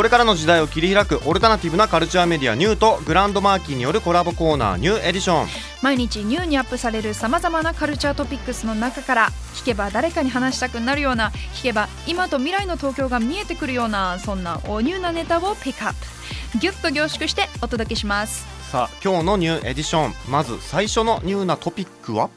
これからの時代を切り開くオルタナティブなカルチャーメディアニューとグランドマーキーによるコラボコーナーニューエディション。毎日ニューにアップされるさまざまなカルチャートピックスの中から聞けば誰かに話したくなるような聞けば今と未来の東京が見えてくるようなそんなおニューなネタをピックアップ。ギュッと凝縮してお届けします。さあ今日のニューエディション。まず最初のニューなトピックは？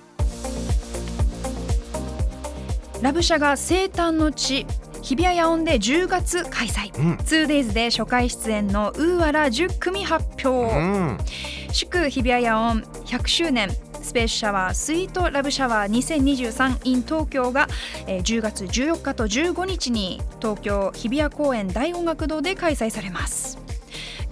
ラブシャが生誕の地日比谷野音で10月開催、うん。2days で初回出演のウーアラ10組発表、うん。祝日比谷野音100周年。スペースシャワースイートラブシャワー2023 in 東京が、えー10月14日と15日に東京日比谷公園大音楽堂で開催されます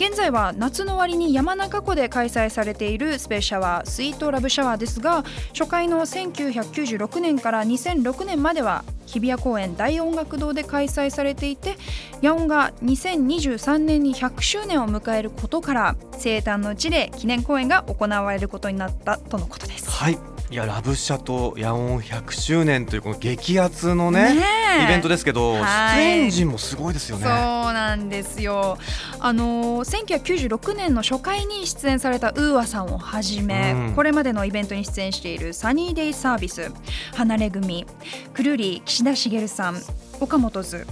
現在は夏の終わりに山中湖で開催されているスペースシャワースイートラブシャワーですが初回の1996年から2006年までは日比谷公園大音楽堂で開催されていて野音が2023年に100周年を迎えることから生誕の地で記念公演が行われることになったとのことです。はいいやラブシャと野音100周年というこの激アツのねイベントですけど、はい。出演陣もすごいですよそうねなんですよ。あのー1996年の初回に出演されたウーアさんをはじめ、うん。これまでのイベントに出演しているサニーデイサービス、離れ組、くるり岸田茂さん、岡本図、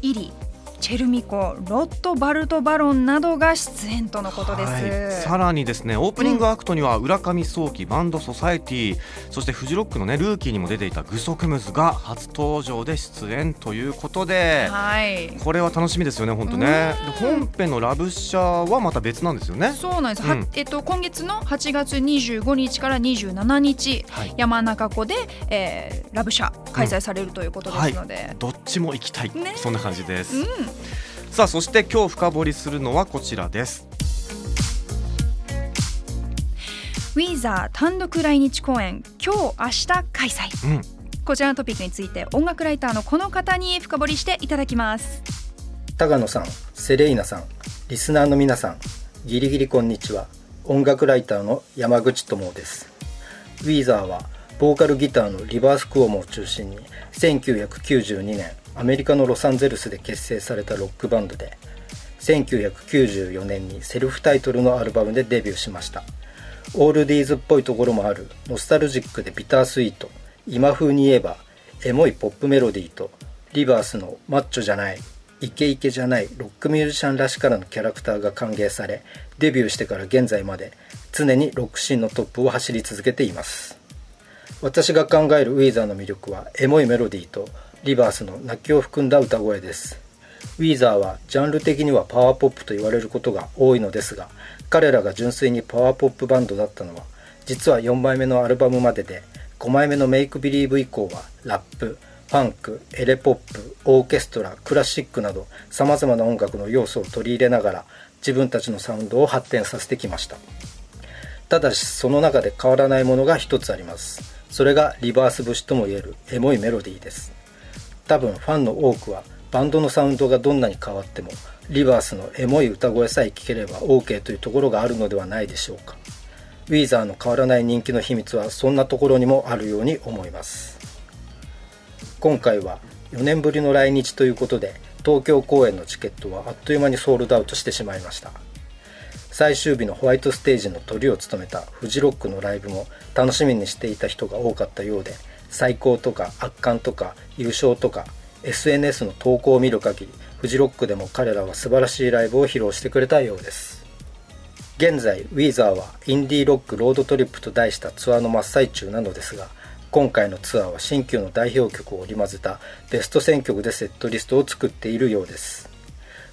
イリ、チェルミコ、ロットバルトバロンなどが出演とのことです。はい、さらにですねオープニングアクトには浦上早期バンドソサエティそしてフジロックのねルーキーにも出ていたグソクムズが初登場で出演ということで、はい。これは楽しみですよね本当ね。で本編のラブシャはまた別なんですよね。そうなんです、はうん。えっと、今月の8月25日から27日、はい。山中湖で、えーラブシャ開催されるということですので、どっちも行きたい、ね。そんな感じです、うんさあそして今日深掘りするのはこちらですウィーザー単独来日公演今日明日開催うんこちらのトピックについて音楽ライターのこの方に深掘りしていただきます高野さん、セレイナさん、リスナーの皆さん、ギリギリこんにちは。音楽ライターの山口智です。ウィーザーは、ボーカルギターのリバース・クオモを中心に、1992年、アメリカのロサンゼルスで結成されたロックバンドで、1994年にセルフタイトルのアルバムでデビューしました。オールディーズっぽいところもあるノスタルジックでビタースイート今風に言えばエモいポップメロディーとリバースのマッチョじゃないイケイケじゃないロックミュージシャンらしからぬキャラクターが歓迎されデビューしてから現在まで常にロックシーンのトップを走り続けています私が考えるウィーザーの魅力はエモいメロディーとリヴァースの泣きを含んだ歌声です。ウィーザーはジャンル的にはパワーポップと言われることが多いのですが彼らが純粋にパワーポップバンドだったのは実は4枚目のアルバムまでで5枚目の Make Believe 以降はラップファンクエレポップオーケストラクラシックなどさまざまな音楽の要素を取り入れながら自分たちのサウンドを発展させてきました。ただしその中で変わらないものが一つあります。それがリバース節ともいえるエモいメロディーです。多分ファンの多くはバンドのサウンドがどんなに変わってもリバースのエモい歌声さえ聴ければ OK というところがあるのではないでしょうか。ウィーザーの変わらない人気の秘密はそんなところにもあるように思います。今回は4年ぶりの来日ということで東京公演のチケットはあっという間にソールドアウトしてしまいました。最終日のホワイトステージのトリを務めたフジロックのライブも楽しみにしていた人が多かったようで最高とか圧巻とか優勝とか SNS の投稿を見る限りフジロックでも彼らは素晴らしいライブを披露してくれたようです。現在ウィーザーはインディーロックロードトリップと題したツアーの真っ最中なのですが今回のツアーは新旧の代表曲を織り交ぜたベスト選曲でセットリストを作っているようです。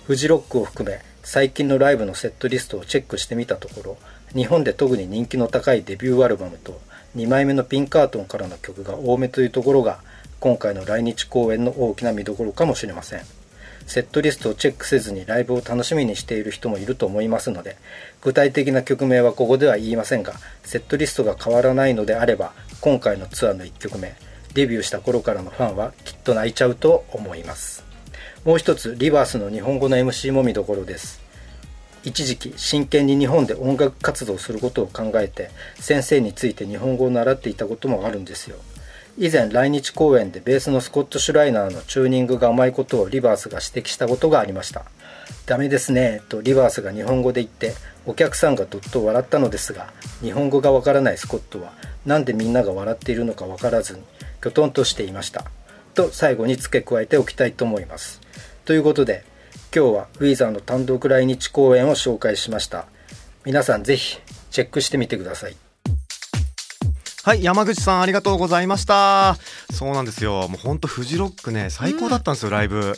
フジロックを含め最近のライブのセットリストをチェックしてみたところ日本で特に人気の高いデビューアルバムと2枚目のピンカートンからの曲が多めというところが今回の来日公演の大きな見どころかもしれません。セットリストをチェックせずにライブを楽しみにしている人もいると思いますので具体的な曲名はここでは言いませんがセットリストが変わらないのであれば今回のツアーの1曲目デビューした頃からのファンはきっと泣いちゃうと思います。もう一つリバースの日本語の MC も見どころです。一時期真剣に日本で音楽活動することを考えて先生について日本語を習っていたこともあるんですよ。以前来日公演でベースのスコット・シュライナーのチューニングが甘いことをリバースが指摘したことがありました。ダメですねとリバースが日本語で言ってお客さんがどっと笑ったのですが日本語がわからないスコットはなんでみんなが笑っているのかわからずにきょとんとしていました。と最後に付け加えておきたいと思います。ということで今日はウィーザーの単独来日公演を紹介しました。皆さんぜひチェックしてみてください。はい山口さんありがとうございました。そうなんですよ。もうほんとフジロックね最高だったんですよ、ライブ。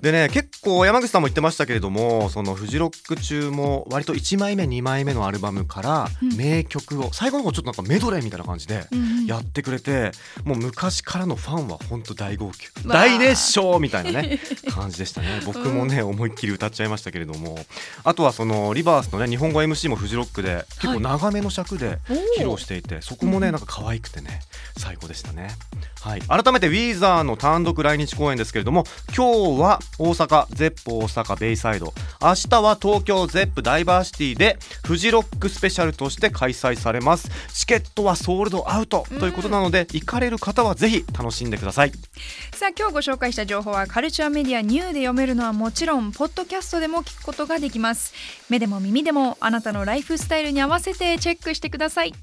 でね結構山口さんも言ってましたけれどもそのフジロック中も割と1枚目2枚目のアルバムから名曲を、最後の方ちょっとなんかメドレーみたいな感じでやってくれて、もう昔からのファンは本当大号泣。大熱唱みたいなね 感じでしたね。僕もね思いっきり歌っちゃいましたけれども。あとはそのリバースのね日本語 MC もフジロックで結構長めの尺で披露していて、そこもねなんか可愛くてね最高でしたね。はい、改めてウィーザーの単独来日公演ですけれども今日は大阪ゼップ大阪ベイサイド。明日は東京ゼップダイバーシティでフジロックスペシャルとして開催されます。チケットはソールドアウトということなので行かれる方はぜひ楽しんでください。さあ今日ご紹介した情報はカルチャーメディアニューで読めるのはもちろんポッドキャストでも聞くことができます。目でも耳でもあなたのライフスタイルに合わせてチェックしてください